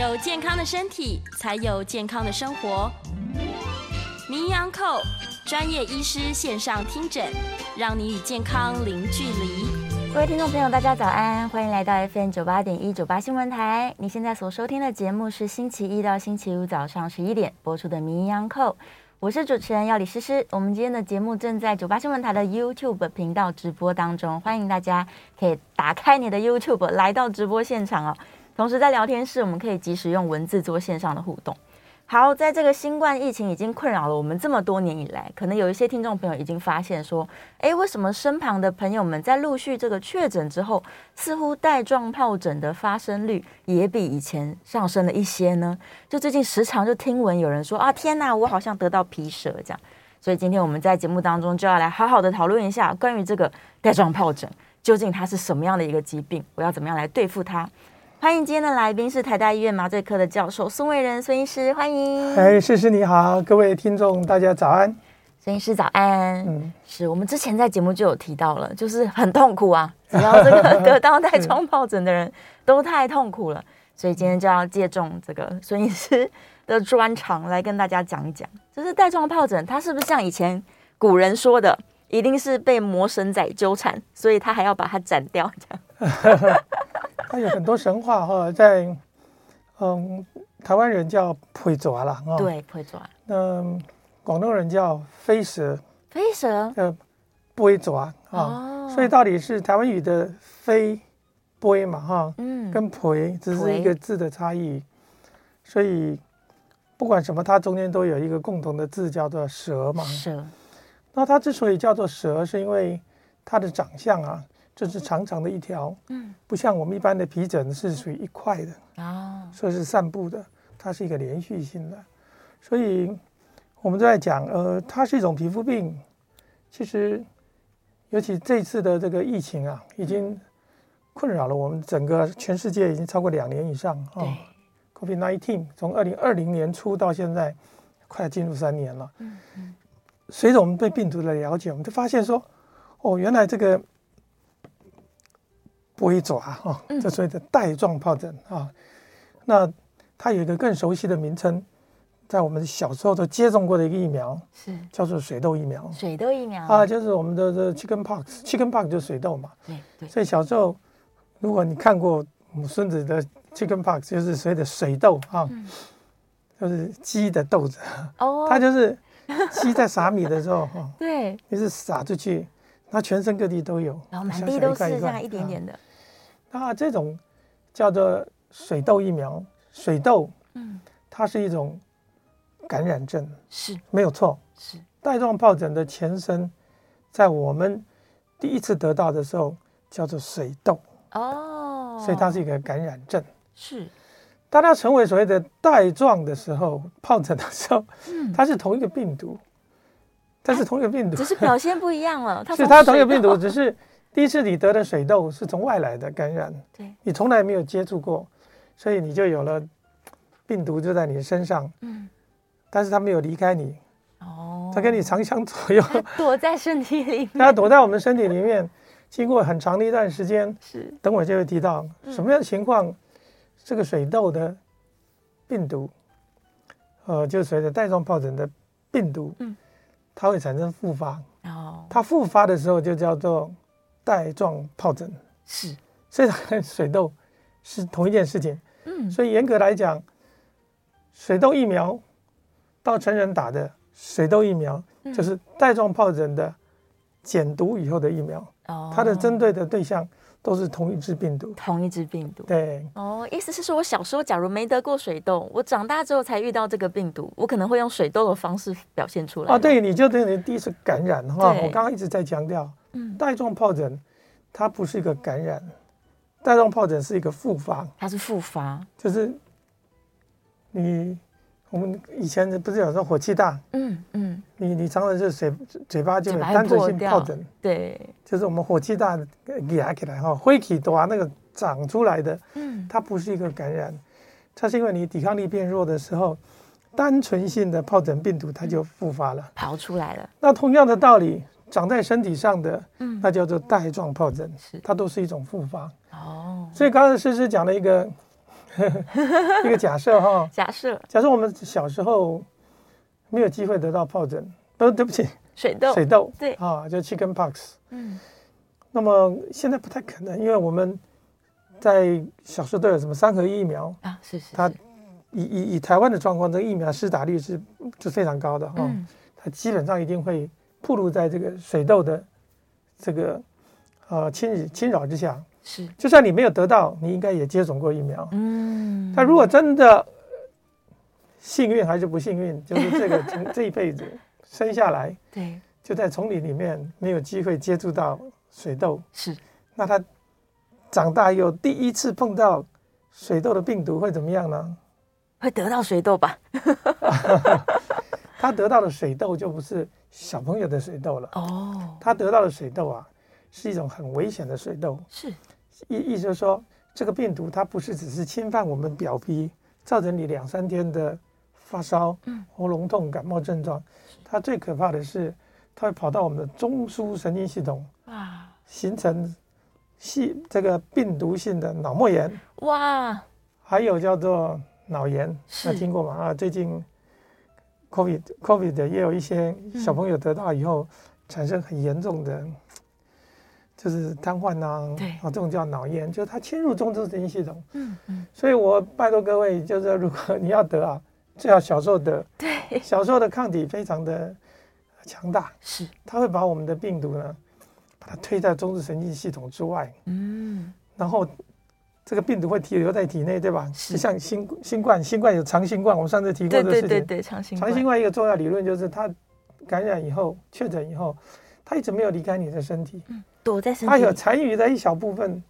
有健康的身体，才有健康的生活。名医昂寇专业医师线上听诊，让你与健康零距离。各位听众朋友，大家早安，欢迎来到 FM 九八点一九八新闻台。你现在所收听的节目是星期一到星期五早上十一点播出的名医昂寇。我是主持人要李诗诗，我们今天的节目正在九八新闻台的 YouTube 频道直播当中，欢迎大家可以打开你的 YouTube 来到直播现场哦。同时在聊天室，我们可以及时用文字做线上的互动。好，在这个新冠疫情已经困扰了我们这么多年以来，可能有一些听众朋友已经发现说，哎，为什么身旁的朋友们在陆续这个确诊之后，似乎带状疱疹的发生率也比以前上升了一些呢？就最近时常就听闻有人说啊，天哪，我好像得到皮蛇这样。所以今天我们在节目当中就要来好好的讨论一下关于这个带状疱疹究竟它是什么样的一个疾病，我要怎么样来对付它？欢迎今天的来宾是台大医院麻醉科的教授孙伟仁孙医师，欢迎。哎，诗诗你好，各位听众大家早安。孙医师早安。嗯，是我们之前在节目就有提到了，就是很痛苦啊，只要这个得到带状疱疹的人都太痛苦了，所以今天就要借重这个孙医师的专长来跟大家讲一讲，就是带状疱疹它是不是像以前古人说的，一定是被魔神仔纠缠，所以他还要把它斩掉这样。它有很多神话哈，在嗯，台湾人叫皮蛇啦，哦，对，皮蛇。那广东人叫飞蛇，飞蛇，呃，皮蛇啊，哦，所以到底是台湾语的飞皮嘛，哈，嗯，跟皮只是一个字的差异，所以不管什么，它中间都有一个共同的字叫做蛇嘛，蛇。那它之所以叫做蛇，是因为它的长相啊。这是长长的一条，嗯，不像我们一般的皮疹是属于一块的啊，所以是散布的，它是一个连续性的，所以我们都在讲，呃，它是一种皮肤病。其实，尤其这次的这个疫情啊，已经困扰了我们整个全世界已经超过两年以上啊。COVID-19 从二零二零年初到现在，快要进入三年了。嗯嗯，随着我们对病毒的了解，我们就发现说，哦，原来这个。皮蛇啊，哈，这所谓的带状疱疹啊，那它有一个更熟悉的名称，在我们小时候都接种过的一个疫苗，是叫做水痘疫苗。水痘疫苗啊，就是我们的这 chicken pox，chicken pox 就是水痘嘛。对对。所以小时候，如果你看过我们孙子的 chicken pox，就是所谓的水痘啊，就是鸡的豆子。哦。它就是鸡在撒米的时候，哈，对，就是撒出去，它全身各地都有，然后满地都是这样一点点的。那这种叫做水痘疫苗，水痘，嗯，它是一种感染症，是。没有错，是。带状疱疹的前身，在我们第一次得到的时候叫做水痘，哦，所以它是一个感染症，是。当它成为所谓的带状的时候，疱疹的时候，嗯，它是同一个病毒，它是同一个病毒，只是表现不一样了，它 是它同一个病毒，只是。第一次你得的水痘是从外来的感染，对，你从来没有接触过，所以你就有了病毒就在你身上，嗯，但是它没有离开你，哦，它跟你长相左右，躲在身体里面，它躲在我们身体里面，经过很长的一段时间，是，等会就会提到什么样的情况，这个水痘的病毒，呃，就随着带状疱疹的病毒，嗯，它会产生复发，哦，它复发的时候就叫做。带状疱疹是，所以它跟水痘是同一件事情。嗯，所以严格来讲，水痘疫苗到成人打的水痘疫苗，就是带状疱疹的减毒以后的疫苗。哦，它的针对的对象都是同一支病毒，同一支病毒。对。哦，意思是说我小时候假如没得过水痘，我长大之后才遇到这个病毒，我可能会用水痘的方式表现出来。哦，对，你就等于第一次感染哈。我刚刚一直在强调。嗯，带状疱疹，它不是一个感染，带状疱疹是一个复发，它是复发，就是你我们以前不是有说火气大，嗯嗯，你你常常是嘴嘴巴就有单纯性疱疹，对，就是我们火气大压起来哈，火气大那个长出来的，嗯，它不是一个感染，它是因为你抵抗力变弱的时候，单纯性的疱疹病毒它就复发了，跑出来了。那同样的道理。长在身体上的，嗯，那叫做带状疱疹，是。它都是一种复发。哦，所以刚才诗诗讲了一个 一个假设哈，假设。假设我们小时候没有机会得到疱疹，不，对不起，水痘，水痘，对。啊，就 chicken pox，嗯，那么现在不太可能，因为我们在小时候都有什么三合一疫苗。啊，是是，它以以以台湾的状况，这个疫苗施打率是是非常高的哈，嗯，它基本上一定会暴露在这个水痘的这个呃侵扰侵扰之下。是，就算你没有得到，你应该也接种过疫苗。嗯，他如果真的幸运还是不幸运，就是这个从 这一辈子生下来，对，就在丛林里面没有机会接触到水痘。是，那他长大以后第一次碰到水痘的病毒会怎么样呢？会得到水痘吧？他得到的水痘就不是小朋友的水痘了。哦，他得到的水痘啊。是一种很危险的水痘，是。意意思就是说，这个病毒它不是只是侵犯我们表皮，造成你两三天的发烧、喉咙痛、感冒症状，它最可怕的是，它会跑到我们的中枢神经系统，啊，形成细这个病毒性的脑膜炎，哇，还有叫做脑炎，那听过吗？啊，最近 COVID COVID 也有一些小朋友得到以后产生很严重的。就是瘫痪呐，对啊，这种叫脑炎，就是它侵入中枢神经系统。嗯嗯，所以我拜托各位，就是如果你要得啊，最好小时候得。对，小时候的抗体非常的强大，是，它会把我们的病毒呢，把它推在中枢神经系统之外。嗯，然后这个病毒会停留在体内，对吧？是，就像新新冠，新冠有长新冠，我们上次提过这个事情。对对对对，长新冠。长新冠一个重要理论就是，它感染以后确诊以后，它一直没有离开你的身体。嗯。躲在身体，它有残余的一小部分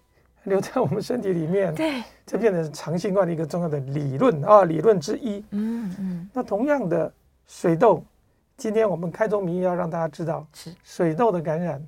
留在我们身体里面，对，这变成长新冠的一个重要的理论啊，理论之一。嗯嗯。那同样的水痘，今天我们开宗明义要让大家知道，是水痘的感染，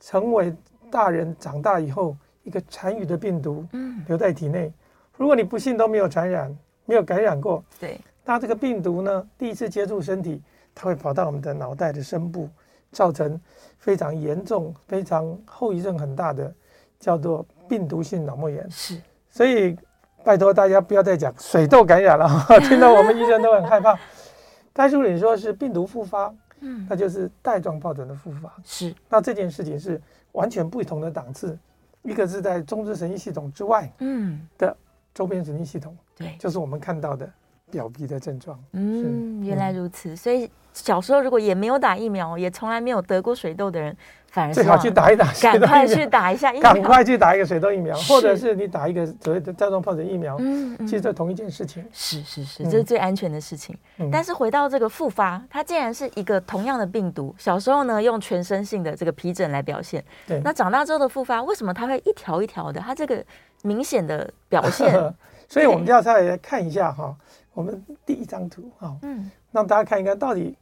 成为大人长大以后一个残余的病毒，嗯，留在体内。如果你不幸都没有传染，没有感染过，对，那这个病毒呢，第一次接触身体，它会跑到我们的脑袋的深部。造成非常严重、非常后遗症很大的，叫做病毒性脑膜炎。是，所以拜托大家不要再讲水痘感染了，听到我们医生都很害怕。但是你说是病毒复发，嗯，那就是带状疱疹的复发。是，那这件事情是完全不同的档次，一个是在中枢神经系统之外，嗯，的周边神经系统，对，就是我们看到的表皮的症状。嗯，原来如此，所以。小时候如果也没有打疫苗，也从来没有得过水痘的人，反而最好 去打一打，赶快去打一下疫苗，赶快去打一个水痘疫苗，或者是你打一个所谓的带状疱疹疫苗，嗯，其实这同一件事情，是是是，这是最安全的事情。但是回到这个复发，它竟然是一个同样的病毒，小时候呢用全身性的这个皮疹来表现，对，那长大之后的复发，为什么它会一条一条的？它这个明显的表现，所以我们就要再来看一下哈，我们第一张图哈，嗯，让大家看一看到底。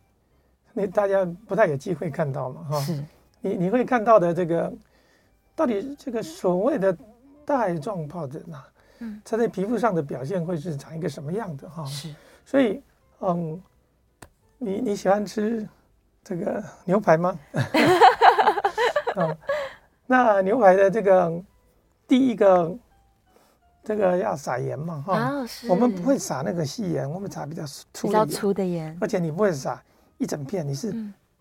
你大家不太有机会看到嘛，哈，你你会看到的这个，到底这个所谓的带状疱疹啊，嗯，它在皮肤上的表现会是长一个什么样的哈？是，所以，嗯，你你喜欢吃这个牛排吗？嗯，那牛排的这个第一个，这个要撒盐嘛，哈，我们不会撒那个细盐，我们撒比较粗比较粗的盐，而且你不会撒。一整片，你是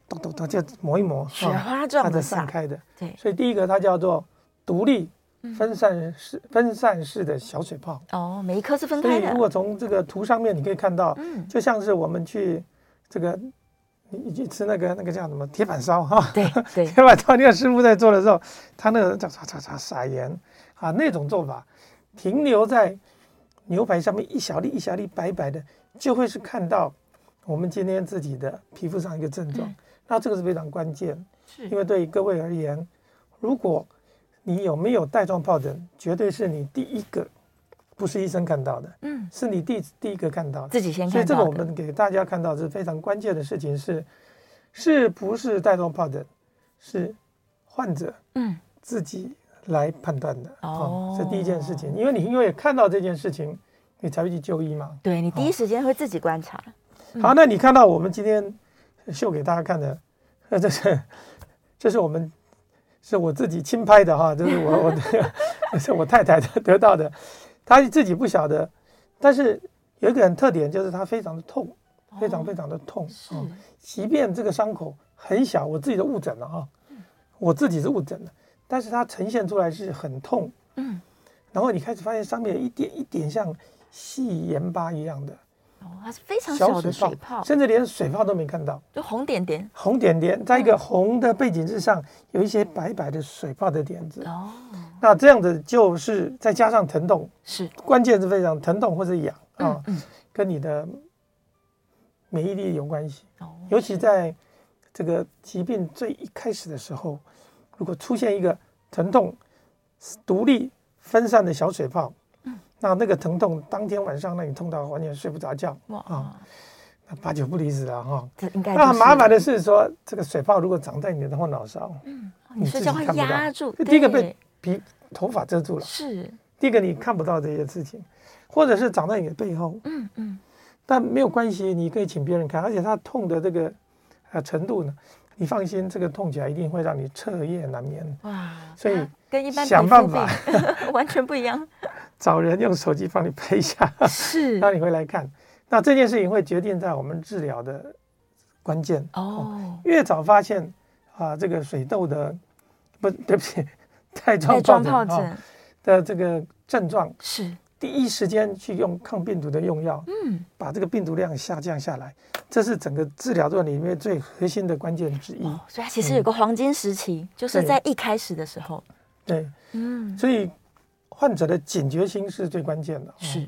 咚咚咚就磨一磨，雪花状它的散开的。对，所以第一个它叫做独立分散式分散式的小水泡。哦，每一颗是分开的。所以如果从这个图上面你可以看到，嗯，就像是我们去这个你你去吃那个那个叫什么铁板烧哈？对对，铁板烧 那个师傅在做的时候，他那个叫擦擦擦撒盐啊那种做法，停留在牛排上面一小粒一小粒白白的，就会是看到。我们今天自己的皮肤上一个症状，那这个是非常关键，是。因为对于各位而言，如果你有没有带状疱疹，绝对是你第一个，不是医生看到的，嗯，是你第第一个看到的，自己先看到。所以这个我们给大家看到是非常关键的事情是，是不是带状疱疹，是患者嗯。自己来判断的哦，是第一件事情，因为你因为看到这件事情，你才会去就医嘛，对，你第一时间会自己观察。好，那你看到我们今天秀给大家看的，呃，这是这是我们是我自己亲拍的哈，这是我我的，这是我太太得到的，她自己不晓得，但是有一个很特点，就是他非常的痛，非常非常的痛啊、哦。即便这个伤口很小，我自己都误诊了啊，我自己是误诊的，但是它呈现出来是很痛。嗯，然后你开始发现上面有一点一点像细盐巴一样的。哦，它是非常小的水泡，甚至连水泡都没看到，就红点点，红点点，在一个红的背景之上，有一些白白的水泡的点子。哦，那这样子就是再加上疼痛，是关键是非常疼痛或者痒啊，跟你的免疫力有关系。哦，尤其在这个疾病最一开始的时候，如果出现一个疼痛独立分散的小水泡。那那个疼痛，当天晚上那你痛到完全睡不着觉哇啊，那八九不离十了哈。这应该。那很麻烦的是说，这个水泡如果长在你的后脑勺，嗯，你睡觉会压住。第一个被皮头发遮住了，是。第一个你看不到这些事情，或者是长在你的背后，嗯嗯。但没有关系，你可以请别人看，而且它痛的这个呃程度呢，你放心，这个痛起来一定会让你彻夜难眠。哇，所以跟一般想办法 完全不一样。找人用手机帮你拍一下，是，让你回来看。那这件事情会决定在我们治疗的关键哦，哦。越早发现啊，这个水痘的不 对不起，带状疱疹啊的这个症状是第一时间去用抗病毒的用药，嗯，把这个病毒量下降下来，这是整个治疗段里面最核心的关键之一。哦，所以它其实有个黄金时期，嗯，就是在一开始的时候。对，嗯，所以。患者的警觉心是最关键的，是，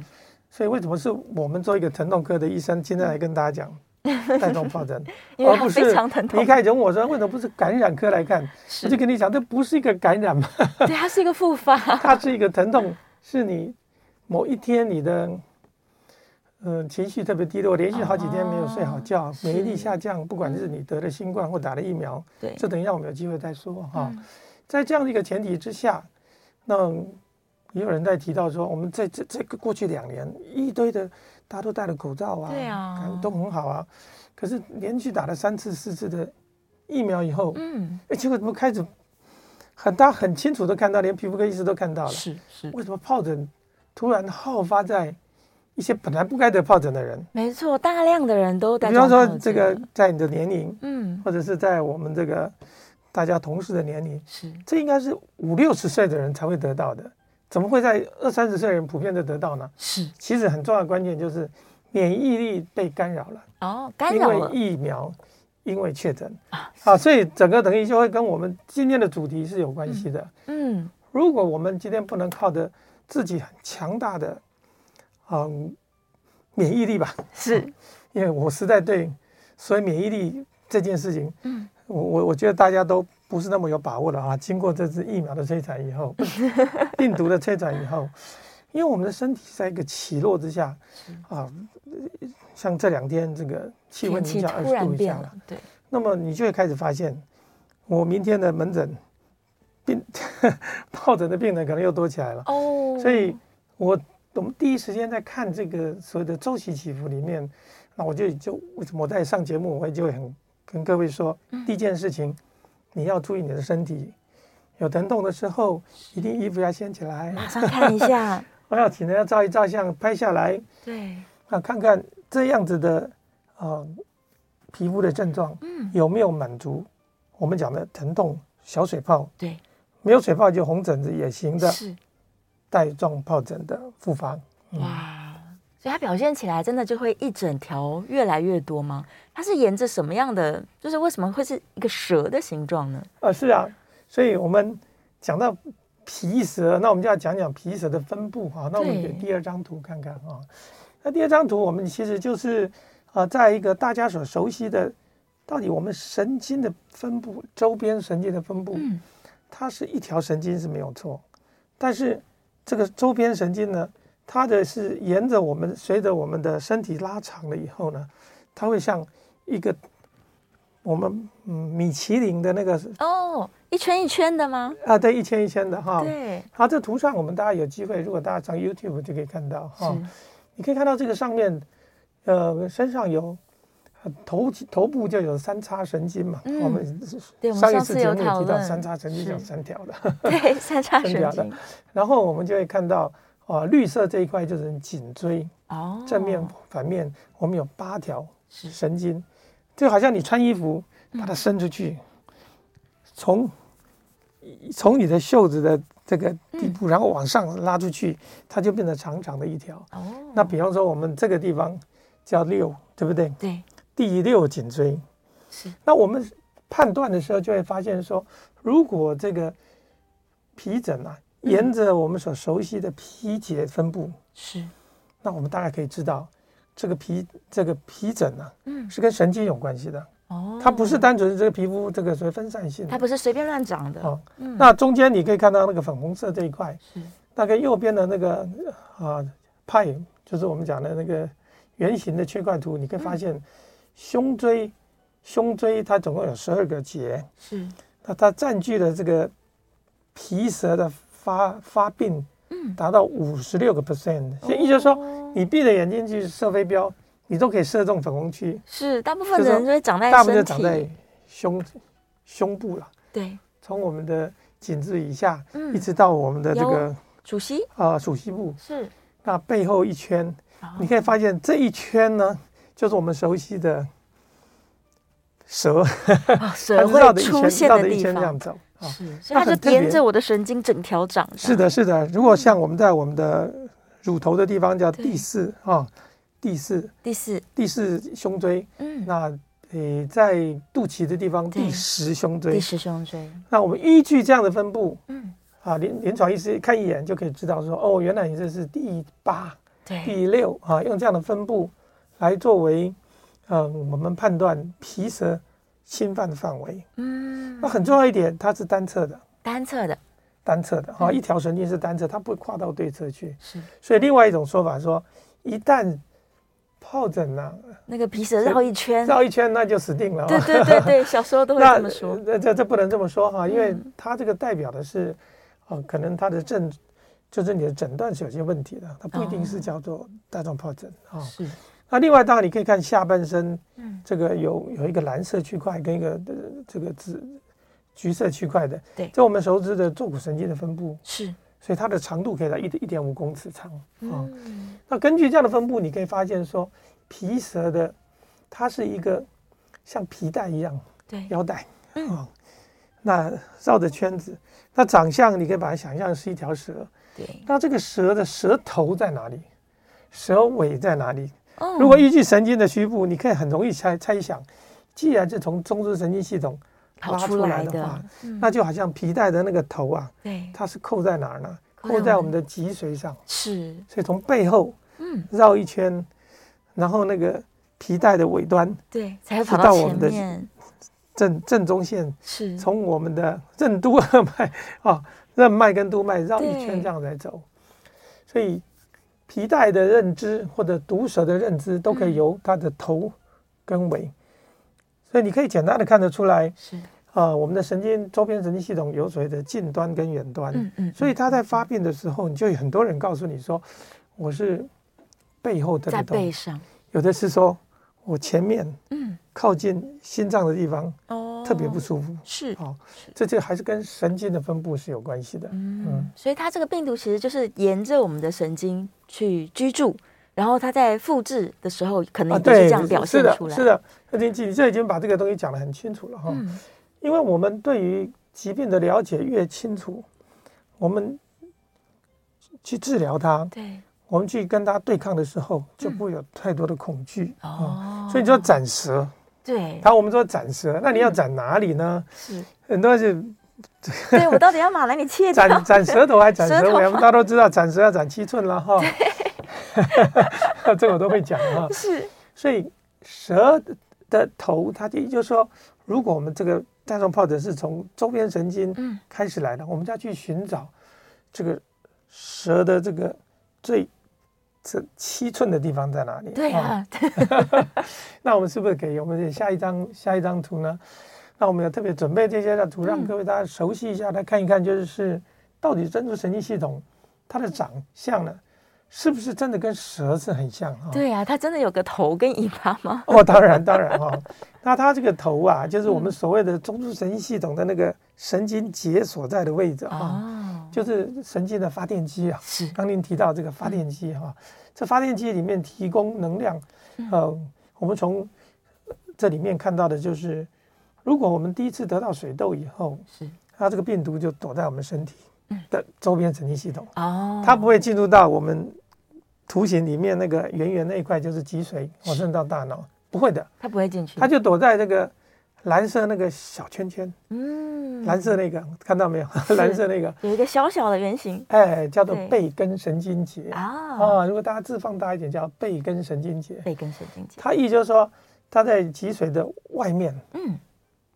所以为什么是我们做一个疼痛科的医生，今天来跟大家讲 带状疱疹，而不是离开人我说为什么不是感染科来看？我就跟你讲，这不是一个感染嘛，对，它是一个复发，它是一个疼痛，是你某一天你的嗯、呃、情绪特别低落，连续好几天没有睡好觉，免疫力下降，不管是你得了新冠或打了疫苗，对，这等一下我们有机会再说哈。在这样的一个前提之下，那。也有人在提到说，我们在这这个过去两年，一堆的大家都戴了口罩啊，对啊，都很好啊。可是连续打了三次、四次的疫苗以后，嗯，哎，结果怎么开始很大很清楚的看到，连皮肤科医师都看到了，是是，为什么疱疹突然好发在一些本来不该得疱疹的人？没错，大量的人都戴。比方说，这个在你的年龄，嗯，或者是在我们这个大家同事的年龄，是这应该是五六十岁的人才会得到的。怎么会在二三十岁人普遍的得到呢？是，其实很重要的关键就是免疫力被干扰了。哦，干扰了。因为疫苗，因为确诊啊，啊，所以整个等于就会跟我们今天的主题是有关系的。嗯，嗯，如果我们今天不能靠着自己很强大的，嗯，免疫力吧，是，因为我实在对所以免疫力这件事情，嗯，我我我觉得大家都。不是那么有把握的啊！经过这次疫苗的摧残以后，病毒的摧残以后，因为我们的身体在一个起落之下啊，像这两天这个气温零下二十度以下了，对，那么你就会开始发现，我明天的门诊病 疱疹的病人可能又多起来了哦。所以我我们第一时间在看这个所谓的周期起伏里面，那我就就为什么我在上节目，我也就会很跟各位说，第一件事情。你要注意你的身体，有疼痛的时候，一定衣服要掀起来，马上看一下。我要请人家照一照相，拍下来。对，啊，看看这样子的，呃，皮肤的症状，嗯，有没有满足我们讲的疼痛小水泡？对，没有水泡就红疹子也行的，是带状疱疹的复发。嗯、哇。所以它表现起来真的就会一整条越来越多吗？它是沿着什么样的？就是为什么会是一个蛇的形状呢？呃，是啊，所以我们讲到皮蛇，那我们就要讲讲皮蛇的分布哈。那我们给第二张图看看啊。那第二张图我们其实就是啊，在一个大家所熟悉的，到底我们神经的分布，周边神经的分布，嗯，它是一条神经是没有错，但是这个周边神经呢？它的是沿着我们，随着我们的身体拉长了以后呢，它会像一个我们嗯米其林的那个哦，一圈一圈的吗？啊，对，一圈一圈的哈。对。好，这图上我们大家有机会，如果大家上 YouTube 就可以看到哈。你可以看到这个上面，呃，身上有头头部就有三叉神经嘛。嗯。我们上一次节目提到三叉神经有三条的。对，三叉神经。然后我们就会看到。啊，绿色这一块就是颈椎哦，正面反面我们有八条神经，就好像你穿衣服把它伸出去，从从你的袖子的这个底部，然后往上拉出去，它就变成长长的一条。哦，那比方说我们这个地方叫六，对不对？对，第六颈椎是。那我们判断的时候就会发现说，如果这个皮疹啊。沿着我们所熟悉的皮节分布是，那我们大概可以知道，这个皮这个皮疹呢，嗯，是跟神经有关系的。哦。它不是单纯这个皮肤这个所谓分散性的，它不是随便乱长的。哦。那中间你可以看到那个粉红色这一块，是。大概右边的那个啊派，就是我们讲的那个圆形的缺块图，你可以发现胸椎胸椎它总共有十二个节，是，那它占据了这个皮舌的。发发病，嗯，达到五十六个 percent，所以也就是说，你闭着眼睛去射飞镖，你都可以射中粉红区。是，大部分人都会长在大部分就长在胸胸部了。对，从我们的颈子以下，一直到我们的这个鼠蹊啊，主席部。是，那背后一圈，你可以发现这一圈呢，就是我们熟悉的蛇，蛇会出现的地方。这样走。是，所以它就沿着我的神经整条长。是的，是的。如果像我们在我们的乳头的地方叫第四啊，第四，第四，第四胸椎。嗯，那诶，在肚脐的地方第十胸椎。第十胸椎。那我们依据这样的分布，嗯，啊，临临床医师看一眼就可以知道说，哦，原来你这是第八，对，第六啊，用这样的分布来作为，嗯，我们判断皮舌。侵犯的范围，嗯，那很重要一点，它是单侧的，单侧的，单侧的哈，嗯、一条神经是单侧，它不会跨到对侧去。是，所以另外一种说法说，一旦疱疹呢、啊，那个皮舌绕一圈，绕一圈那就死定了。对对对对，小时候都会这么说。那这这不能这么说哈，因为它这个代表的是，哦、呃，可能它的症就是你的诊断是有些问题的，它不一定是叫做带状疱疹啊。哦、是。那另外，当然你可以看下半身，嗯，这个有有一个蓝色区块跟一个呃这个紫橘色区块的，对，这我们熟知的坐骨神经的分布是，所以它的长度可以到一一点五公尺长啊。嗯，那根据这样的分布，你可以发现说，皮蛇的它是一个像皮带一样，对，腰带，嗯，那绕着圈子，那长相你可以把它想象是一条蛇，对，那这个蛇的蛇头在哪里？蛇尾在哪里？如果依据神经的虚部，你可以很容易猜猜想，既然是从中枢神经系统拉出来的话，那就好像皮带的那个头啊，对，它是扣在哪儿呢？扣在我们的脊髓上，是，所以从背后，嗯，绕一圈，然后那个皮带的尾端，对，才会到我们的正正中线，是，从我们的任督二脉啊，任脉跟督脉绕一圈这样来走，所以。皮带的认知或者毒蛇的认知都可以由它的头跟尾，嗯、所以你可以简单的看得出来，是。啊、呃，我们的神经周边神经系统有所谓的近端跟远端，嗯嗯，所以它在发病的时候，你就有很多人告诉你说，我是背后的在背上，有的是说我前面，嗯，靠近心脏的地方，哦。特别不舒服，是哦，这就还是跟神经的分布是有关系的。嗯，嗯，所以它这个病毒其实就是沿着我们的神经去居住，然后它在复制的时候可能也是这样表现出来。啊、是的，是的，你这已经把这个东西讲得很清楚了哈。嗯、因为我们对于疾病的了解越清楚，我们去治疗它，对，我们去跟它对抗的时候就不会有太多的恐惧、嗯、哦。所以你就要斩蛇。对，他我们说斩蛇，那你要斩哪里呢？是很多是，对我到底要把哪里切斩斩舌头还斩蛇尾？我们大家都知道斩蛇要斩七寸了哈。这个我都会讲哈。是，所以蛇的头，它就就是说，如果我们这个带状疱疹是从周边神经开始来的，我们就要去寻找这个蛇的这个最。这七寸的地方在哪里？对啊，那我们是不是可以？我们下一张下一张图呢？那我们要特别准备这些的图，让各位大家熟悉一下，来看一看，就是到底中枢神经系统它的长相呢，是不是真的跟蛇是很像啊？对啊，它真的有个头跟尾巴吗？哦，当然当然哈。那它这个头啊，就是我们所谓的中枢神经系统的那个神经节所在的位置啊。就是神经的发电机啊。是，刚您提到这个发电机哈，这发电机里面提供能量，呃，我们从这里面看到的就是，如果我们第一次得到水痘以后，是，它这个病毒就躲在我们身体的周边神经系统哦，它不会进入到我们图形里面那个圆圆那一块，就是脊髓，或者到大脑，不会的，它不会进去，它就躲在这个。蓝色那个小圈圈，嗯，蓝色那个看到没有？蓝色那个。有一个小小的圆形，哎，叫做背根神经节。啊。啊！如果大家字放大一点，叫背根神经节。背根神经节，它意思就是说，它在脊髓的外面，嗯，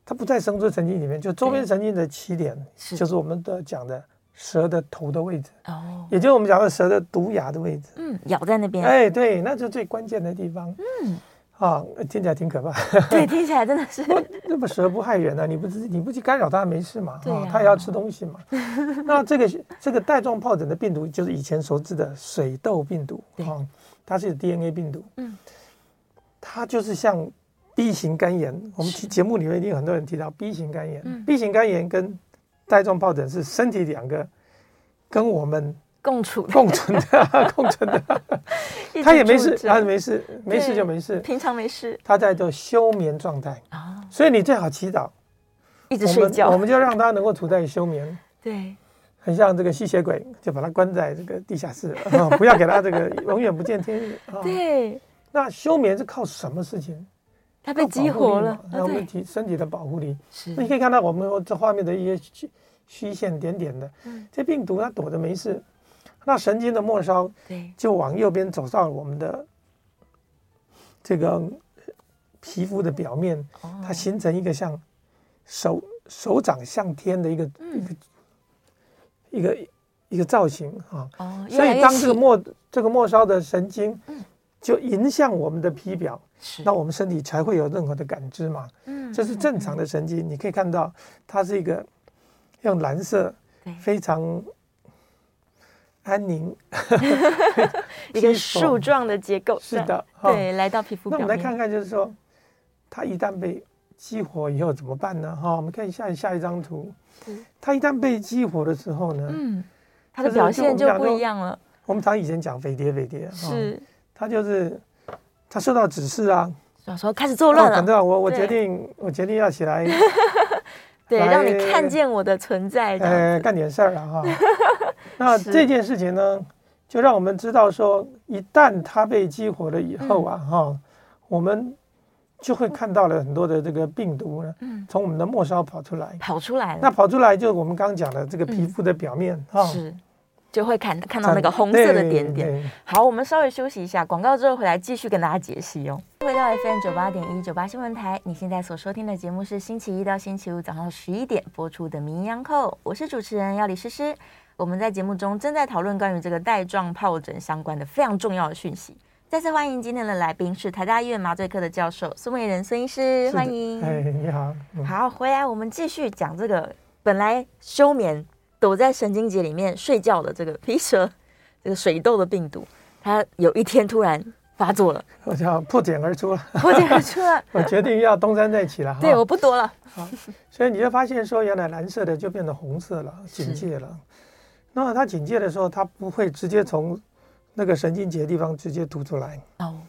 它不在生殖神经里面，就周边神经的起点，就是我们的讲的蛇的头的位置。哦，也就是我们讲的蛇的毒牙的位置，嗯，咬在那边，哎，对，那就是最关键的地方，嗯。啊，听起来挺可怕。对，听起来真的是。那么蛇不害人啊，你不你不去干扰它没事嘛？对、啊，它也要吃东西嘛。那这个这个带状疱疹的病毒就是以前熟知的水痘病毒啊，它是 DNA 病毒。嗯。它就是像 B 型肝炎，我们节目里面一定有很多人提到 B 型肝炎。嗯、B 型肝炎跟带状疱疹是身体两个跟我们。共处共存的，共存的，他也没事，他没事，没事就没事，平常没事，他在做休眠状态。啊，所以你最好祈祷，一直睡觉，我们就让他能够处在休眠，对，很像这个吸血鬼，就把他关在这个地下室，不要给他这个永远不见天日。啊。对，那休眠是靠什么事情？他被激活了，然后我们体身体的保护力，是，那你可以看到我们这画面的一些虚虚线点点的，这病毒它躲着没事。那神经的末梢，就往右边走到我们的这个皮肤的表面，它形成一个像手手掌向天的一个一个一个一个造型啊。所以当这个末这个末梢的神经就迎向我们的皮表，那我们身体才会有任何的感知嘛。这是正常的神经，你可以看到它是一个用蓝色非常。安宁，一个树状的结构，是的，对，来到皮肤。那我们来看看，就是说，它一旦被激活以后怎么办呢？哈，我们看下下一张图，它一旦被激活的时候呢，嗯，它的表现就不一样了。我们常以前讲飞碟，飞碟是，它就是它受到指示啊，小时候开始作乱了。等等，我我决定，我决定要起来。对，让你看见我的存在。呃，干点事儿了哈。那这件事情呢，就让我们知道说，一旦它被激活了以后啊，哈，我们就会看到了很多的这个病毒呢，从我们的末梢跑出来，跑出来。那跑出来就是我们刚刚讲的这个皮肤的表面哈，是，就会看看到那个红色的点点。好，我们稍微休息一下，广告之后回来继续跟大家解析哦。回到 FM 九八点一九八新闻台，你现在所收听的节目是星期一到星期五早上十一点播出的《名医央叩》，我是主持人要李诗诗。我们在节目中正在讨论关于这个带状疱疹相关的非常重要的讯息。再次欢迎今天的来宾是台大医院麻醉科的教授孙维仁孙医师，欢迎。哎，你好。嗯、好，回来我们继续讲这个本来休眠躲在神经节里面睡觉的这个皮蛇，这个水痘的病毒，它有一天突然。发作了，我叫破茧而出了，破茧而出了。我决定要东山再起了。对，我不躲了。好，所以你就发现说，原来蓝色的就变成红色了，警戒了。那它警戒的时候，它不会直接从那个神经节地方直接吐出来。哦。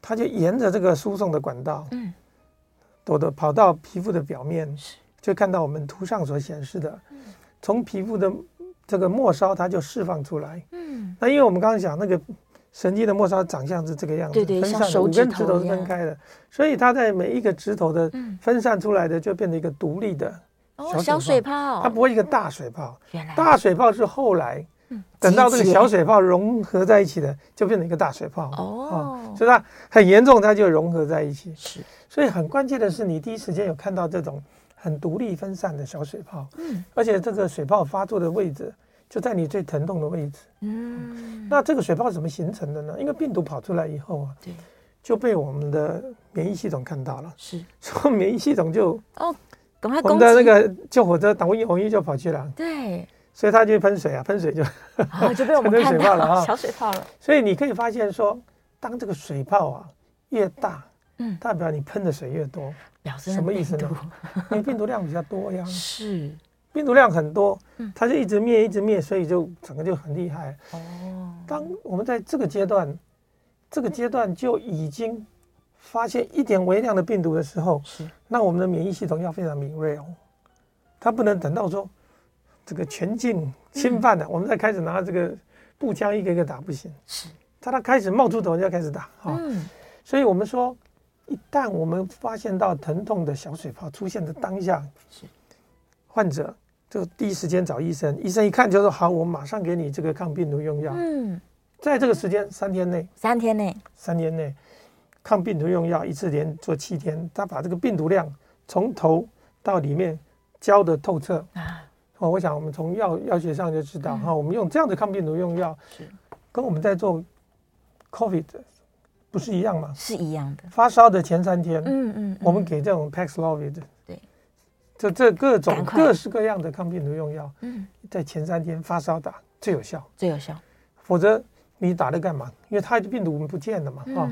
它就沿着这个输送的管道，嗯，躲的跑到皮肤的表面，就看到我们图上所显示的，从皮肤的这个末梢，它就释放出来。嗯。那因为我们刚刚讲那个。神经的末梢长相是这个样子，对对，分散的五根指头是分开的，所以它在每一个指头的分散出来的就变成一个独立的小水泡，它不会一个大水泡。原来大水泡是后来等到这个小水泡融合在一起的，就变成一个大水泡。哦，所以它很严重，它就融合在一起。是，所以很关键的是，你第一时间有看到这种很独立分散的小水泡，嗯，而且这个水泡发作的位置。就在你最疼痛的位置。嗯，那这个水泡怎么形成的呢？因为病毒跑出来以后啊，对，就被我们的免疫系统看到了。是，所以免疫系统就哦，赶快我们的那个救火车，导一红衣就跑去了。对，所以他就喷水啊，喷水就哦，就被我们 看到了啊小水泡了。所以你可以发现说，当这个水泡啊越大，嗯，代表你喷的水越多，表示什么意思呢？因为病毒量比较多呀。是。病毒量很多，它就一直灭，一直灭，所以就整个就很厉害。哦，当我们在这个阶段，这个阶段就已经发现一点微量的病毒的时候，是，那我们的免疫系统要非常敏锐哦，它不能等到说这个全境侵犯了，我们再开始拿这个步枪一个一个打不行。是，它它开始冒出头就要开始打啊。嗯，所以我们说，一旦我们发现到疼痛的小水泡出现的当下，是，患者。就第一时间找医生，医生一看就说好，我马上给你这个抗病毒用药。嗯，在这个时间三天内，三天内，三天内，抗病毒用药一次连做七天，他把这个病毒量从头到里面浇的透彻啊。哦，我想我们从药药学上就知道哈，我们用这样的抗病毒用药是跟我们在做 COVID 不是一样吗？是一样的。发烧的前三天，嗯嗯，我们给这种 Paxlovid 对。这这各种各式各样的抗病毒用药，嗯，在前三天发烧打最有效，最有效。否则你打它干嘛？因为它的病毒不见了嘛，啊，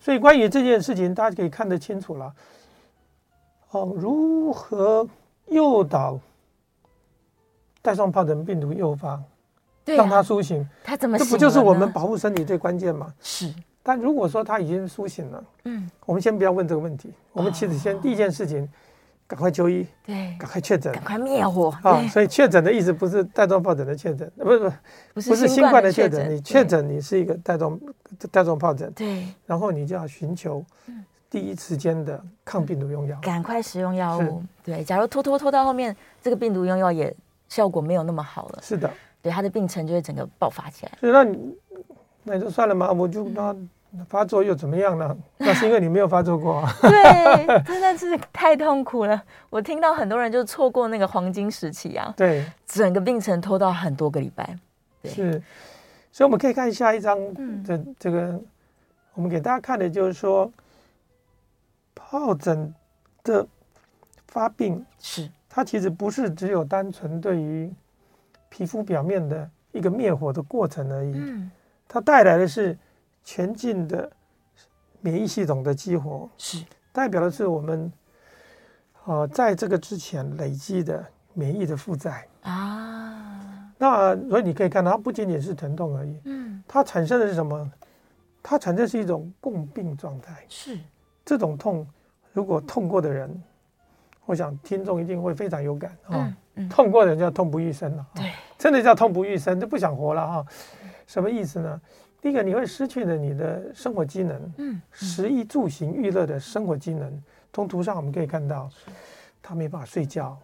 所以关于这件事情，大家可以看得清楚了。哦，如何诱导带状疱疹病毒诱发，让它苏醒？它怎么？这不就是我们保护身体最关键吗？是。但如果说它已经苏醒了，嗯，我们先不要问这个问题，我们其实先第一件事情。赶快就医，对，赶快确诊，赶快灭火。啊！所以确诊的意思不是带状疱疹的确诊，不是不是不是新冠的确诊，你确诊你是一个带状带状疱疹，对，然后你就要寻求第一时间的抗病毒用药，赶快使用药物。对，假如拖拖拖到后面，这个病毒用药也效果没有那么好了，是的，对，他的病程就会整个爆发起来。所以那你那你就算了嘛，我就那。发作又怎么样呢？那是因为你没有发作过啊。对，真的是太痛苦了。我听到很多人就错过那个黄金时期啊。对，整个病程拖到很多个礼拜。是，所以我们可以看下一张的这个，嗯、我们给大家看的就是说，疱疹的发病是它其实不是只有单纯对于皮肤表面的一个灭火的过程而已。嗯，它带来的是。全境的免疫系统的激活，是代表的是我们，呃，在这个之前累积的免疫的负债啊。那所以你可以看到，它不仅仅是疼痛而已，嗯，它产生的是什么？它产生是一种共病状态。是这种痛，如果痛过的人，我想听众一定会非常有感啊。嗯嗯、痛过的人叫痛不欲生了，对，真的叫痛不欲生，就不想活了哈。什么意思呢？第一个，你会失去了你的生活机能，嗯，嗯食衣住行娱乐的生活机能。从图上我们可以看到，他没办法睡觉，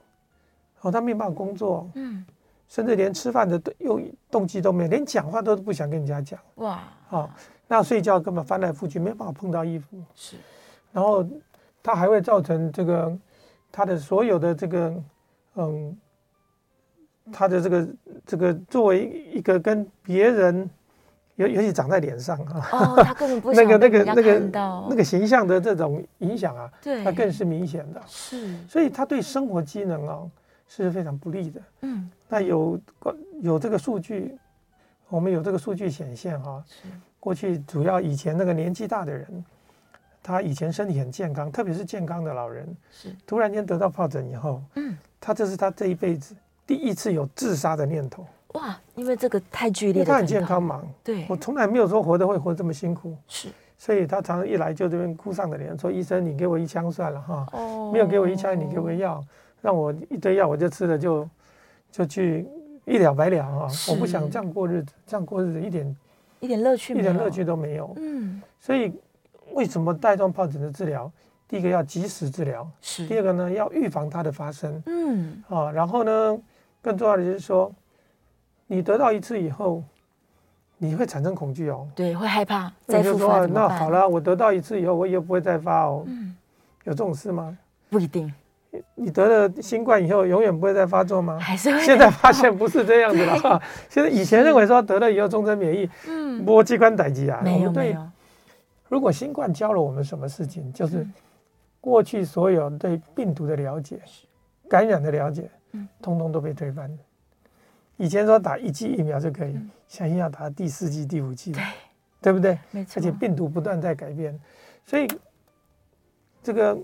哦，他没办法工作，嗯，甚至连吃饭的动动机都没有，连讲话都不想跟人家讲。哇，哦，那睡觉根本翻来覆去没办法碰到衣服，是。然后他还会造成这个他的所有的这个，嗯，他的这个这个作为一个跟别人。尤尤其长在脸上啊，哦，他根本不 想那个那个那个那个形象的这种影响啊，对，它更是明显的。是，所以他对生活机能啊是非常不利的。嗯，那有有这个数据，我们有这个数据显现哈，是过去主要以前那个年纪大的人，他以前身体很健康，特别是健康的老人，是突然间得到疱疹以后，嗯，他这是他这一辈子第一次有自杀的念头。哇，因为这个太剧烈了。他很健康嘛，对，我从来没有说活得会活这么辛苦，是，所以他常常一来就这边哭丧着脸说：“医生，你给我一枪算了哈，哦，没有给我一枪，你给我药，让我一堆药我就吃了就就去一了百了啊！我不想这样过日子，这样过日子一点一点乐趣一点乐趣都没有。嗯，所以为什么带状疱疹的治疗，第一个要及时治疗，是，第二个呢要预防它的发生，嗯，啊，然后呢更重要的就是说。你得到一次以后，你会产生恐惧哦。对，会害怕再复发。那好了，我得到一次以后，我也不会再发哦。嗯，有这种事吗？不一定。你得了新冠以后，永远不会再发作吗？还是会。现在发现不是这样子了哈。现在以前认为说得了以后终身免疫，嗯，摸机关逮机啊。没有没有。如果新冠教了我们什么事情，就是过去所有对病毒的了解、感染的了解，嗯，通通都被推翻。以前说打一剂疫苗就可以，现在要打第四剂、第五剂，对，对不对？没错。而且病毒不断在改变，所以这个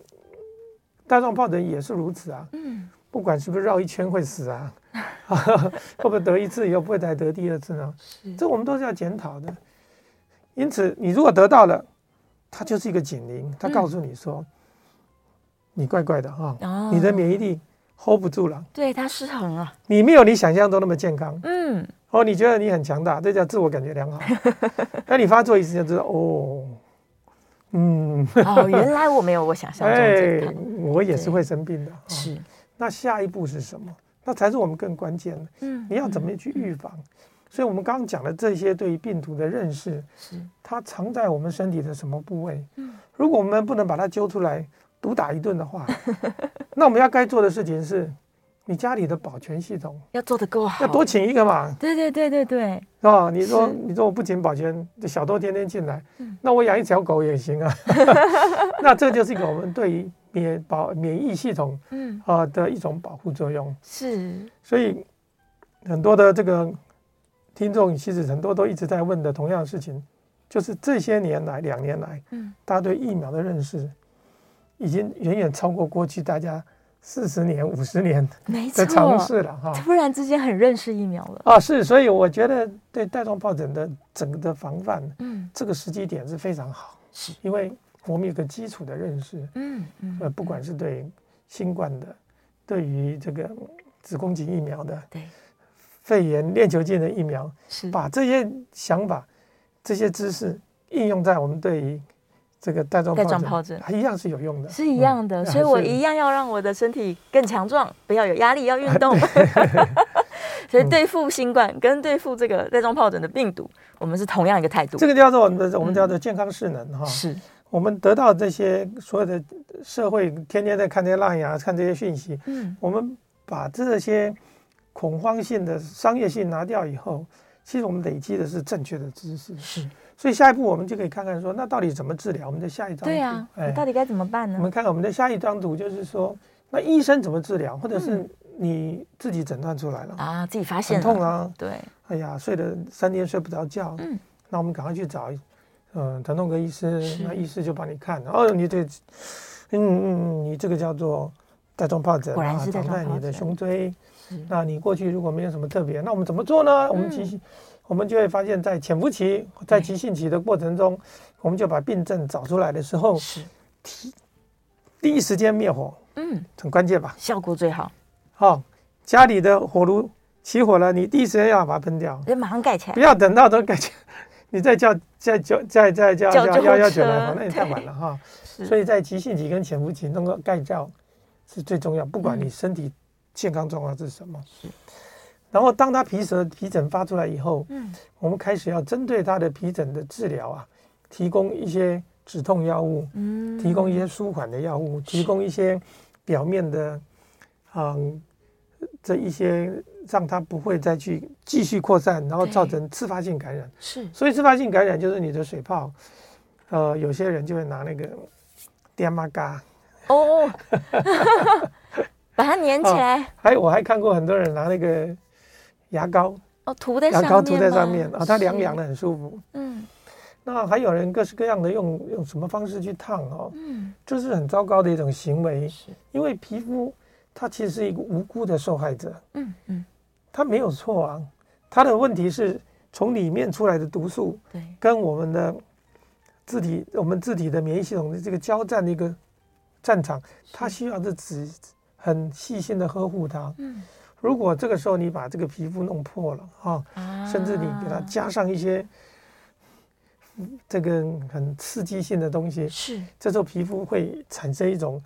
带状疱疹也是如此啊。嗯，不管是不是绕一圈会死啊，会不会得一次以后不会再得第二次呢？是这我们都是要检讨的。因此，你如果得到了，它就是一个警铃，它告诉你说，嗯、你怪怪的哈，哦、你的免疫力 hold 不住了，对，它失衡了，你没有你想象中那么健康，嗯，哦，你觉得你很强大，这叫自我感觉良好，那你发作一次就知道，哦，嗯，哦，原来我没有我想象中健康，哎，我也是会生病的，哦、是，那下一步是什么？那才是我们更关键的，嗯，你要怎么去预防？所以，我们刚刚讲的这些对于病毒的认识，是。它藏在我们身体的什么部位？嗯，如果我们不能把它揪出来毒打一顿的话，那我们要该做的事情是，你家里的保全系统要做得够好，要多请一个嘛。对对对对对，是吧？你说你说我不请保全，小偷天天进来，那我养一条狗也行啊。那这就是一个我们对于免保免疫系统嗯啊的一种保护作用。是，所以很多的这个。听众其实很多都一直在问的同样的事情，就是这些年来两年来，嗯，大家对疫苗的认识已经远远超过过去大家四十年、五十年的尝试了哈。突然之间很认识疫苗了。啊，是，所以我觉得对带状疱疹的整个的防范，嗯，这个时机点是非常好，是。因为我们有个基础的认识，嗯嗯，呃，不管是对新冠的，对于这个子宫颈疫苗的，对。肺炎链球菌的疫苗，是把这些想法、这些知识应用在我们对于这个带状带状疱疹，它一样是有用的，是一样的。所以我一样要让我的身体更强壮，不要有压力，要运动。所以对付新冠跟对付这个带状疱疹的病毒，我们是同样一个态度。这个叫做我们的，我们叫做健康势能哈。是我们得到这些所有的社会天天在看这些烂牙，看这些讯息，嗯，我们把这些。恐慌性的商业性拿掉以后，其实我们累积的是正确的知识。是，所以下一步我们就可以看看说，那到底怎么治疗？我们的下一张图，对啊，哎，到底该怎么办呢？我们看看我们的下一张图，就是说，那医生怎么治疗，或者是你自己诊断出来了。啊，自己发现很痛啊，对，哎呀，睡了三天睡不着觉，嗯，那我们赶快去找，嗯，疼痛科医师，那医师就帮你看，哦，你这，嗯嗯，你这个叫做带状疱疹，果然是长在你的胸椎。那你过去如果没有什么特别，那我们怎么做呢？我们急性，我们就会发现，在潜伏期、在急性期的过程中，我们就把病症找出来的时候，是第第一时间灭火，嗯，很关键吧？效果最好。好，家里的火炉起火了，你第一时间要把它喷掉，得马上盖起来，不要等到都盖起来，你再叫再叫再再叫叫幺幺九来，那也太晚了哈。所以在急性期跟潜伏期能够盖掉是最重要，不管你身体。健康状况是什么？是，然后当他皮疹皮疹发出来以后，嗯，我们开始要针对他的皮疹的治疗啊，提供一些止痛药物，嗯，提供一些舒缓的药物，提供一些表面的，嗯，这一些让他不会再去继续扩散，然后造成自发性感染。是，所以自发性感染就是你的水泡，呃，有些人就会拿那个电玛嘎哦。把它粘起来。哦、还我还看过很多人拿那个牙膏哦涂在牙膏涂在上面啊，哦，它凉凉的很舒服。嗯，那还有人各式各样的用用什么方式去烫哦，嗯，这是很糟糕的一种行为。是，因为皮肤它其实是一个无辜的受害者。嗯嗯，它没有错啊，它的问题是从里面出来的毒素，对，跟我们的自体我们自体的免疫系统的这个交战的一个战场，它需要的只。很细心的呵护它。嗯，如果这个时候你把这个皮肤弄破了哈，啊、甚至你给它加上一些这个很刺激性的东西，是，这时候皮肤会产生一种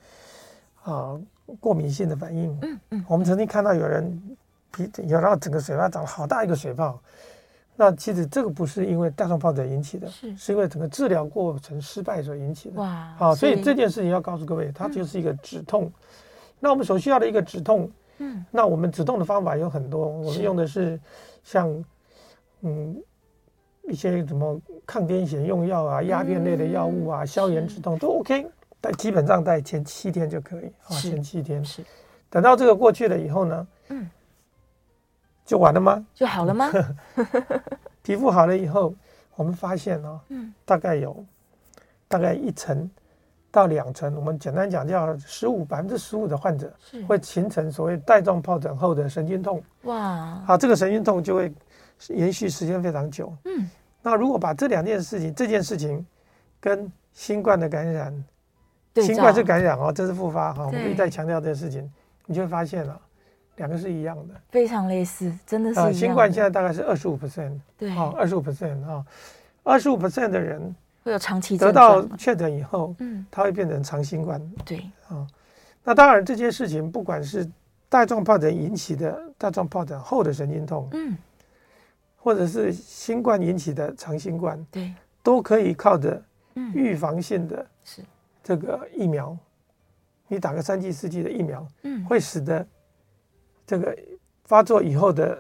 啊过敏性的反应。嗯嗯，我们曾经看到有人皮，有然后整个水泡长了好大一个水泡，那其实这个不是因为带状疱疹引起的，是，是因为整个治疗过程失败所引起的。哇，好，所以这件事情要告诉各位，它就是一个止痛。嗯那我们所需要的一个止痛，嗯，那我们止痛的方法有很多，我们用的是像，嗯，一些什么抗癫痫用药啊、鸦片类的药物啊、消炎止痛都 OK，但基本上在前七天就可以啊，前七天。是。等到这个过去了以后呢，嗯，就完了吗？就好了吗？皮肤好了以后，我们发现哦，嗯，大概有大概一层到两成，我们简单讲叫十五百分之十五的患者会形成所谓带状疱疹后的神经痛。哇，啊，这个神经痛就会延续时间非常久。嗯，那如果把这两件事情，这件事情跟新冠的感染，新冠是感染哦，这是复发哈，我们一再强调这件事情，你就会发现了，两个是一样的，非常类似，真的是。啊，新冠现在大概是二十五 percent，对，啊，二十五 percent 啊，二十五 percent 的人。会有长期得到确诊以后，嗯，它会变成长新冠。对。啊，那当然这件事情，不管是带状疱疹引起的带状疱疹后的神经痛，嗯，或者是新冠引起的长新冠，对，都可以靠着预防性的是。这个疫苗，你打个三剂四剂的疫苗，嗯，会使得这个发作以后的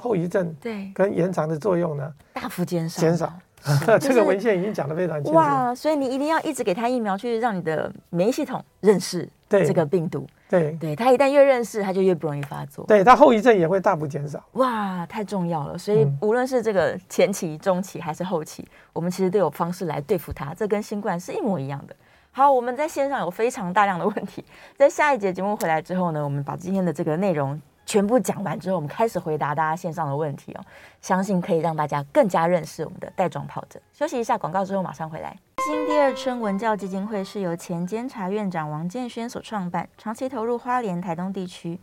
后遗症对。跟延长的作用呢大幅减少减少。这个文献已经讲得非常清楚。哇，所以你一定要一直给他疫苗，去让你的免疫系统认识这个病毒。对，对，他一旦越认识，他就越不容易发作。对，他后遗症也会大幅减少。哇，太重要了。所以无论是这个前期、中期还是后期，我们其实都有方式来对付它。这跟新冠是一模一样的。好，我们在线上有非常大量的问题，在下一节节目回来之后呢，我们把今天的这个内容。全部讲完之后，我们开始回答大家线上的问题哦，相信可以让大家更加认识我们的带状疱疹。休息一下广告之后马上回来。新第二春文教基金会是由前监察院长王建煊所创办，长期投入花莲、台东地区，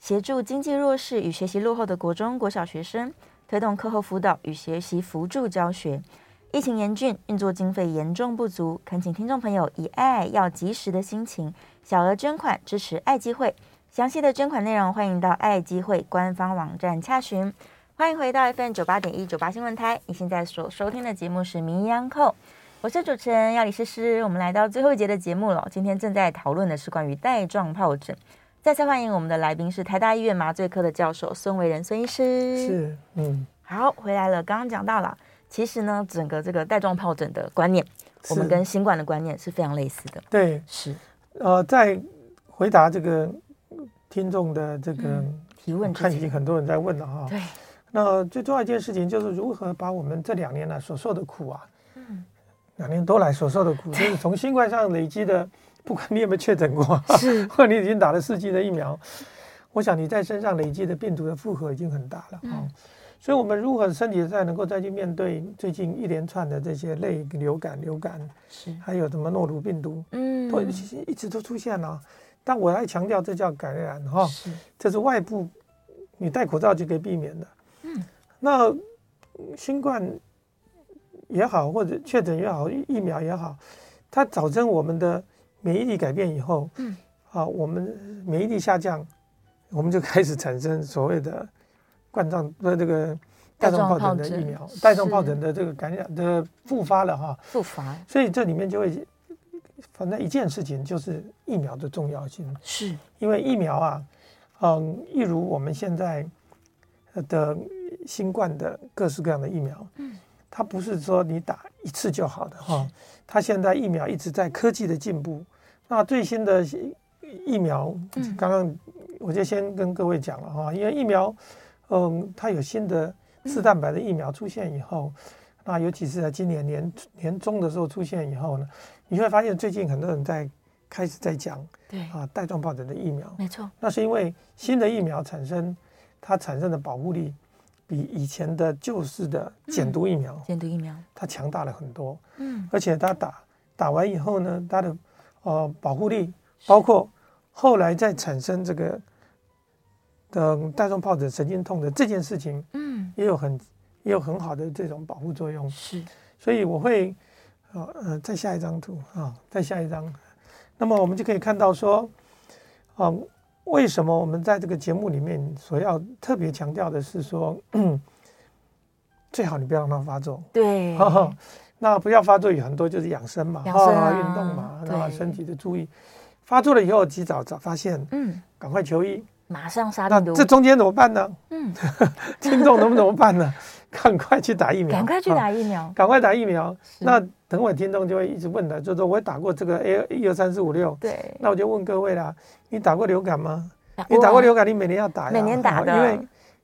协助经济弱势与学习落后的国中、国小学生，推动课后辅导与学习辅助教学。疫情严峻，运作经费严重不足，恳请听众朋友以爱要及时的心情，小额捐款支持爱基会。详细的捐款内容，欢迎到爱基会官方网站洽询。欢迎回到 FM 九八点一九八新闻台，你现在所收听的节目是《名医央叩》，我是主持人药理诗诗。我们来到最后一节的节目了，今天正在讨论的是关于带状疱疹。再次欢迎我们的来宾是台大医院麻醉科的教授孙维仁孙医师。是，嗯，好，回来了。刚刚讲到了，其实呢，整个这个带状疱疹的观念，我们跟新冠的观念是非常类似的。对，是。呃，在回答这个。听众的这个、嗯、提问，看已经很多人在问了哈。对，那最重要一件事情就是如何把我们这两年来所受的苦啊，嗯，两年多来所受的苦，就是从新冠上累积的，不管你有没有确诊过，是，或者你已经打了四剂的疫苗，我想你在身上累积的病毒的负荷已经很大了啊。嗯、所以，我们如何身体再能够再去面对最近一连串的这些类流感、流感，是，还有什么诺如病毒，嗯，都一直都出现了。但我来强调，这叫感染哈，是。这是外部，你戴口罩就可以避免的。嗯，那新冠也好，或者确诊也好，疫苗也好，它造成我们的免疫力改变以后，嗯，啊，我们免疫力下降，我们就开始产生所谓的冠状的这个带状疱疹的疫苗，带状疱疹的这个感染的复发了哈，复发，所以这里面就会。反正一件事情就是疫苗的重要性，是。因为疫苗啊，嗯，一如我们现在的新冠的各式各样的疫苗，嗯，它不是说你打一次就好的哈，它现在疫苗一直在科技的进步，那最新的疫苗，刚刚我就先跟各位讲了哈，因为疫苗，嗯，它有新的次蛋白的疫苗出现以后，那尤其是在今年年年中的时候出现以后呢。你会发现最近很多人在开始在讲，对。啊，带状疱疹的疫苗，没错，那是因为新的疫苗产生，它产生的保护力比以前的旧式的减毒疫苗，减毒疫苗。它强大了很多，嗯，而且它打打完以后呢，它的呃保护力，包括后来再产生这个的带状疱疹神经痛的这件事情，嗯，也有很也有很好的这种保护作用，是，所以我会。好，呃，再下一张图啊，再下一张，那么我们就可以看到说，啊，为什么我们在这个节目里面所要特别强调的是说，最好你不要让它发作，对，那不要发作有很多就是养生嘛，啊，啊运动嘛，然后身体的注意，发作了以后及早早发现，嗯，赶快求医，马上杀病毒，那这中间怎么办呢？嗯，听众能不能怎么办呢？赶快去打疫苗，赶快去打疫苗，赶快打疫苗，那。等会听众就会一直问的，就是说我打过这个 A 一二三四五六，对，那我就问各位啦，你打过流感吗？你打过流感，你每年要打呀，每年打的，因为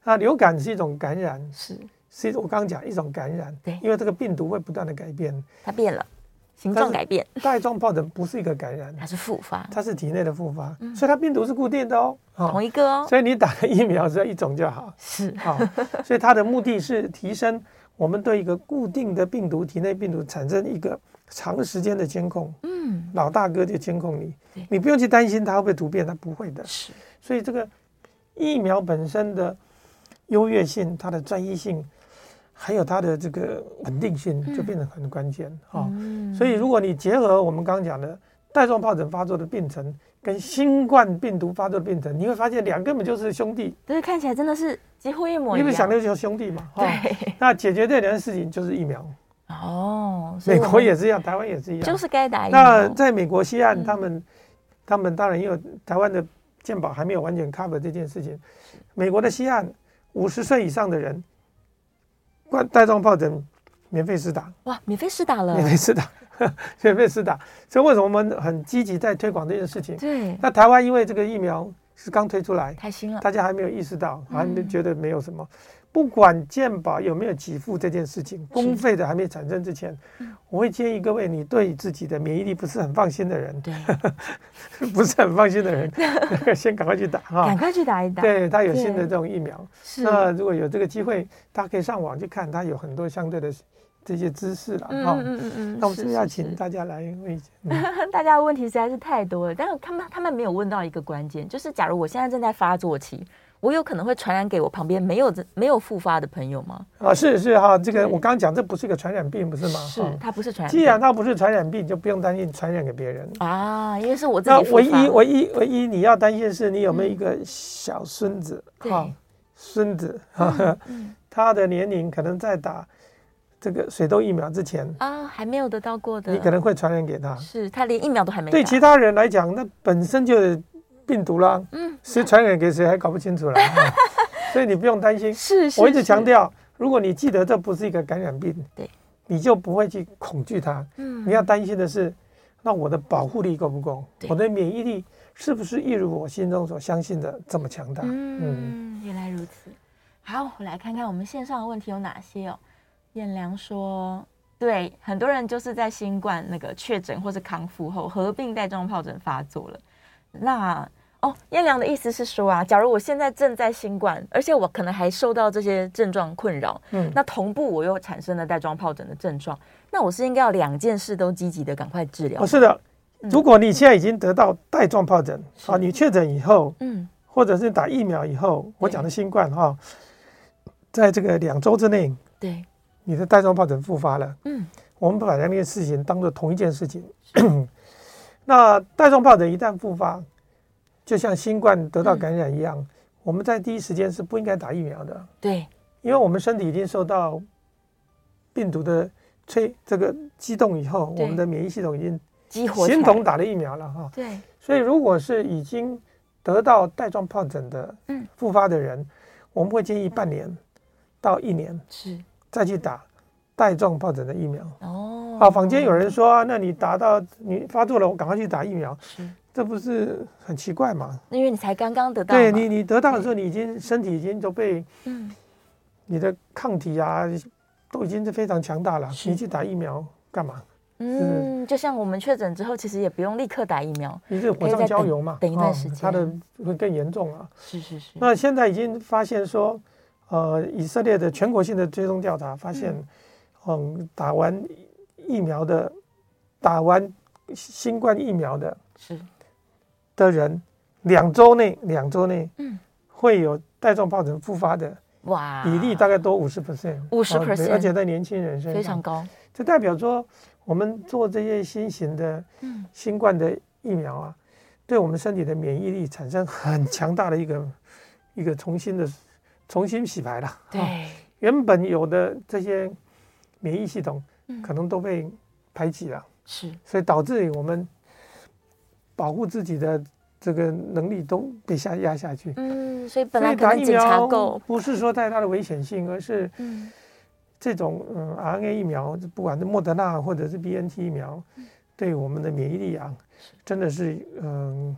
啊，流感是一种感染，是，是一种我刚刚讲一种感染，对，因为这个病毒会不断的改变，它变了，形状改变。带状疱疹不是一个感染，它是复发，它是体内的复发，嗯、所以它病毒是固定的哦，同一个哦。所以你打了疫苗只要一种就好，是。好，所以它的目的是提升我们对一个固定的病毒体内病毒产生一个长时间的监控。嗯，老大哥就监控你，你不用去担心它会不会突变，它不会的。是，所以这个疫苗本身的优越性，它的专一性。还有它的这个稳定性就变得很关键啊，所以如果你结合我们刚刚讲的带状疱疹发作的病程跟新冠病毒发作的病程，你会发现两个根本就是兄弟，对，看起来真的是几乎一模一样。因为想的就是兄弟嘛，对、哦。那解决这两件事情就是疫苗哦，美国也是一样，台湾也是一样，就是该打疫苗。那在美国西岸，他们、嗯、他们当然因为台湾的健保还没有完全 cover 这件事情，美国的西岸五十岁以上的人。冠带状疱疹免费试打哇！免费试打了，免费试打，免费试打。所以为什么我们很积极在推广这件事情？对。那台湾因为这个疫苗是刚推出来，太新了，大家还没有意识到，还没觉得没有什么。嗯、不管健保有没有给付这件事情，公费的还没产生之前，我会建议各位，你对自己的免疫力不是很放心的人，对，不是很放心的人，先赶快去打哈，赶快去打一打。对，他有新的这种疫苗，是。那如果有这个机会，大家可以上网去看，他有很多相对的。这些知识了哈，嗯嗯嗯，那我们是要请大家来问？大家的问题实在是太多了，但是他们他们没有问到一个关键，就是假如我现在正在发作期，我有可能会传染给我旁边没有没有复发的朋友吗？啊，是是哈，这个我刚刚讲，这不是一个传染病，不是吗？是，它不是传染。既然它不是传染病，就不用担心传染给别人啊，因为是我自己。那唯一唯一唯一你要担心的是，你有没有一个小孙子？哈，孙子哈，他的年龄可能在打。这个水痘疫苗之前啊，还没有得到过的，你可能会传染给他。是他连疫苗都还没。对其他人来讲，那本身就是病毒啦。嗯，谁传染给谁还搞不清楚了。所以你不用担心。是是。我一直强调，如果你记得这不是一个感染病，对，你就不会去恐惧它。嗯。你要担心的是，那我的保护力够不够？我的免疫力是不是一如我心中所相信的这么强大？嗯，原来如此。好，我来看看我们线上的问题有哪些哦。彦良说：“对，很多人就是在新冠那个确诊或是康复后，合并带状疱疹发作了。那哦，燕良的意思是说啊，假如我现在正在新冠，而且我可能还受到这些症状困扰，嗯，那同步我又产生了带状疱疹的症状，那我是应该要两件事都积极的赶快治疗？哦，是的，如果你现在已经得到带状疱疹啊，你确诊以后，嗯，或者是打疫苗以后，我讲的新冠哈，在这个两周之内，对。”你的带状疱疹复发了，嗯，我们把两件事情当做同一件事情。那带状疱疹一旦复发，就像新冠得到感染一样，嗯、我们在第一时间是不应该打疫苗的。对，因为我们身体已经受到病毒的催这个激动以后，我们的免疫系统已经激活，形同打了疫苗了哈。对，所以如果是已经得到带状疱疹的复发的人，嗯、我们会建议半年到一年是。再去打带状疱疹的疫苗。哦，啊，坊间有人说啊，那你打到你发作了，我赶快去打疫苗，是，这不是很奇怪吗？因为你才刚刚得到，对你，你得到的时候，你已经身体已经都被，嗯，你的抗体啊，都已经是非常强大了，你去打疫苗干嘛？嗯，就像我们确诊之后，其实也不用立刻打疫苗，你是火上浇油嘛，等一段时间，它的会更严重啊。是是是。那现在已经发现说。呃，以色列的全国性的追踪调查发现，嗯，嗯，打完疫苗的，打完新冠疫苗的，是的人，两周内，两周内，嗯，会有带状疱疹复发的，哇，比例大概多五十 percent，五十 percent，而且在年轻人身上。非常高，这代表说，我们做这些新型的新冠的疫苗啊，对我们身体的免疫力产生很强大的一个一个重新的。重新洗牌了，对、哦，原本有的这些免疫系统可能都被排挤了，是、嗯，所以导致我们保护自己的这个能力都被下压下去。嗯，所以本来打疫苗不是说太大的危险性，而是这种嗯 RNA 疫苗，不管是莫德纳或者是 BNT 疫苗，对我们的免疫力啊，真的是嗯。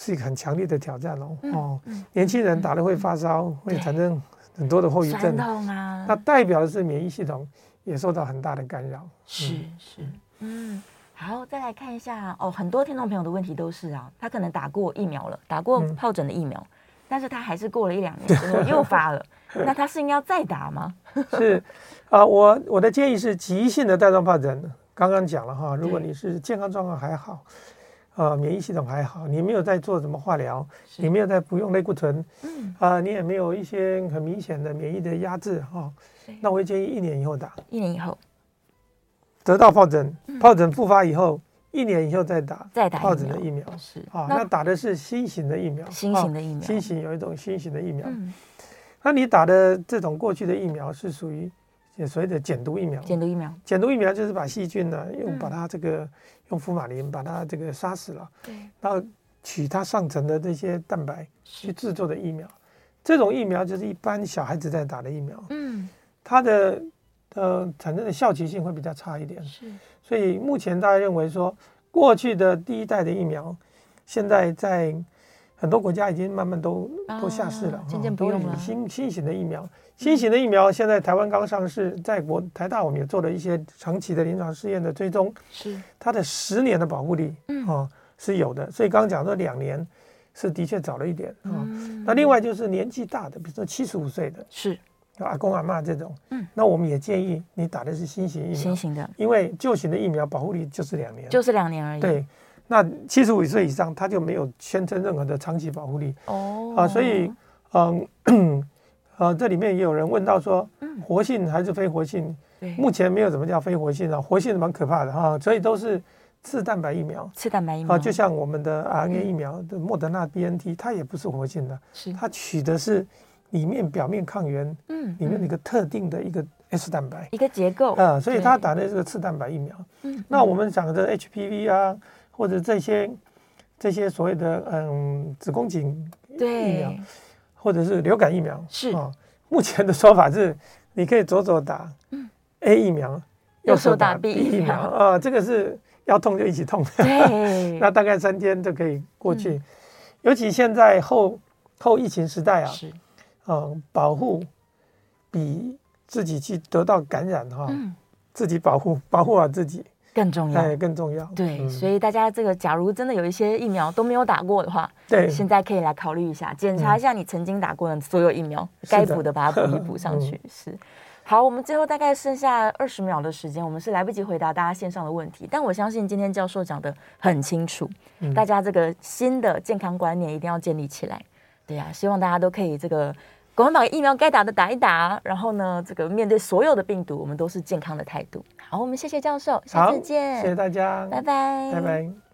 是一个很强烈的挑战哦，哦，年轻人打了会发烧，会产生很多的后遗症，那代表的是免疫系统也受到很大的干扰。是是，嗯，好，再来看一下哦，很多听众朋友的问题都是啊，他可能打过疫苗了，打过疱疹的疫苗，嗯、但是他还是过了一两年之后又发了，那他是应该要再打吗？是啊，我我的建议是急性的带状疱疹，刚刚讲了哈，如果你是健康状况还好。啊，免疫系统还好，你没有在做什么化疗，你没有在不用类固醇，嗯，啊，你也没有一些很明显的免疫的压制哈，哦、那我会建议一年以后打，一年以后得到疱疹，疱疹复发以后，一年以后再打，再打疱疹的疫苗，是。啊，那打的是新型的疫苗，新型的疫苗，新型有一种新型的疫苗，那你打的这种过去的疫苗是属于。所谓的减毒疫苗，减毒疫苗，减毒疫苗就是把细菌呢，用把它这个用福马林把它这个杀死了，对，然后取它上层的这些蛋白去制作的疫苗，这种疫苗就是一般小孩子在打的疫苗，嗯，它的呃产生的效期性会比较差一点，是，所以目前大家认为说，过去的第一代的疫苗，现在在。很多国家已经慢慢都都下市了，渐渐不用了。新新型的疫苗，新型的疫苗现在台湾刚上市，在国台大我们也做了一些长期的临床试验的追踪，是它的十年的保护力，嗯，是有的。所以刚刚讲说两年是的确早了一点啊。那另外就是年纪大的，比如说七十五岁的，是阿公阿妈这种，嗯，那我们也建议你打的是新型疫苗，新型的，因为旧型的疫苗保护力就是两年，就是两年而已。对。那七十五岁以上，他就没有宣称任何的长期保护力。哦。啊，所以嗯 呃，这里面也有人问到说，活性还是非活性？对，目前没有什么叫非活性啊，活性蛮可怕的哈，所以都是次蛋白疫苗，次蛋白疫苗。啊，就像我们的 RNA 疫苗的莫德纳 BNT，它也不是活性的，是。它取的是里面表面抗原，嗯，里面一个特定的一个 S 蛋白。一个结构。啊，所以它打的是个次蛋白疫苗。嗯，那我们讲的 HPV 啊。或者这些这些所谓的嗯子宫颈疫苗，或者是流感疫苗是。啊，目前的说法是你可以左手打 A 疫苗，右手打 B 疫苗啊，这个是要痛就一起痛，对，那大概三天就可以过去。尤其现在后后疫情时代啊，是嗯，保护比自己去得到感染哈，自己保护保护好自己。更重要，更重要。对，嗯、所以大家这个，假如真的有一些疫苗都没有打过的话，对，现在可以来考虑一下，检查一下你曾经打过的所有疫苗，该补、嗯、的把它补一补 上去。嗯、是，好，我们最后大概剩下二十秒的时间，我们是来不及回答大家线上的问题，但我相信今天教授讲的很清楚，嗯、大家这个新的健康观念一定要建立起来。对呀、啊，希望大家都可以这个。赶快把疫苗该打的打一打，然后呢，这个面对所有的病毒，我们都是健康的态度。好，我们谢谢教授，下次见，谢谢大家，拜拜，拜拜。